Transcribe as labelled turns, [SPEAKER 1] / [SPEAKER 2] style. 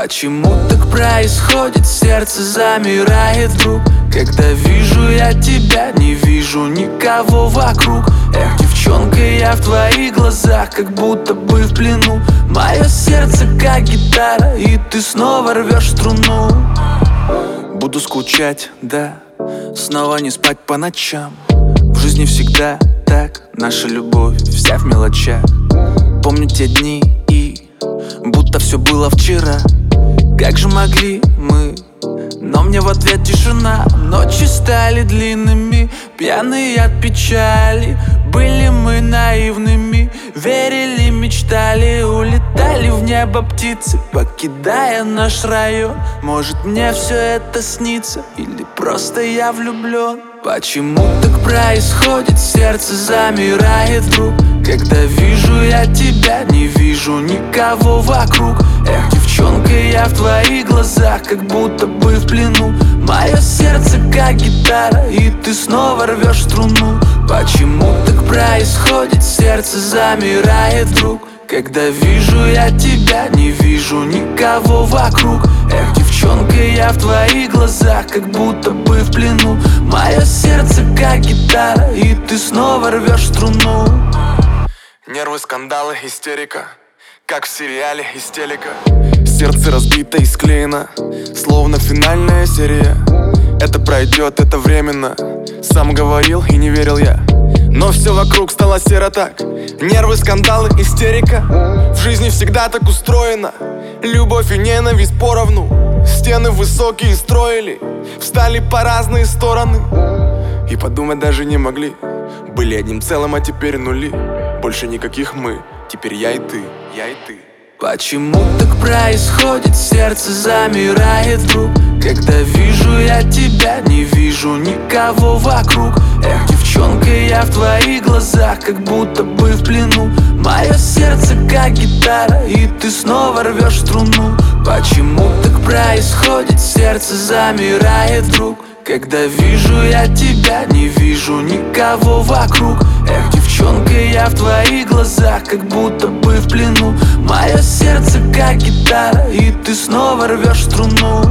[SPEAKER 1] Почему так происходит, сердце замирает вдруг. Когда вижу я тебя, не вижу никого вокруг. Эх, девчонка, я в твоих глазах, как будто бы в плену. Мое сердце как гитара, и ты снова рвешь струну. Буду скучать, да, снова не спать по ночам. В жизни всегда так, наша любовь вся в мелочах. Помню те дни и будто все было вчера как же могли мы? Но мне в ответ тишина. Ночи стали длинными Пьяные от печали. Были мы наивными Верили, мечтали. Улетали в небо птицы Покидая наш район. Может мне все это снится? Или просто я влюблен Почему так происходит? Сердце замирает вдруг. Когда вижу я тебя Не вижу никого вокруг я в твоих глазах Как будто бы в плену. Мое сердце как гитара И ты снова рвешь струну. Почему так происходит? Сердце замирает вдруг. Когда вижу я тебя, не вижу никого вокруг. Эх, девчонка, я в твоих глазах, как будто бы в плену. Мое сердце как гитара, и ты снова рвешь струну.
[SPEAKER 2] Нервы, скандалы, истерика. Как в сериале из телека Сердце разбито и склеено Словно финальная серия. Это пройдет, это временно. Сам говорил и не верил я. Но все вокруг стало серо так. Нервы, скандалы, истерика. В жизни всегда так устроено. Любовь и ненависть поровну. Стены высокие строили. Встали по разные стороны. И подумать даже не могли. Были одним целым, а теперь нули. Больше никаких мы. Теперь я и ты, я и ты
[SPEAKER 1] Почему так происходит? Сердце замирает вдруг. Когда вижу я тебя, не вижу никого вокруг. Эх, девчонка, я в твоих глазах, как будто бы в плену. Мое сердце как гитара, и ты снова рвешь струну. Почему так происходит? Сердце замирает вдруг когда вижу я тебя, не вижу никого вокруг. Эх, девчонка, я в твоих глазах, как будто бы в плену. Мое сердце как гитара, и ты снова рвешь струну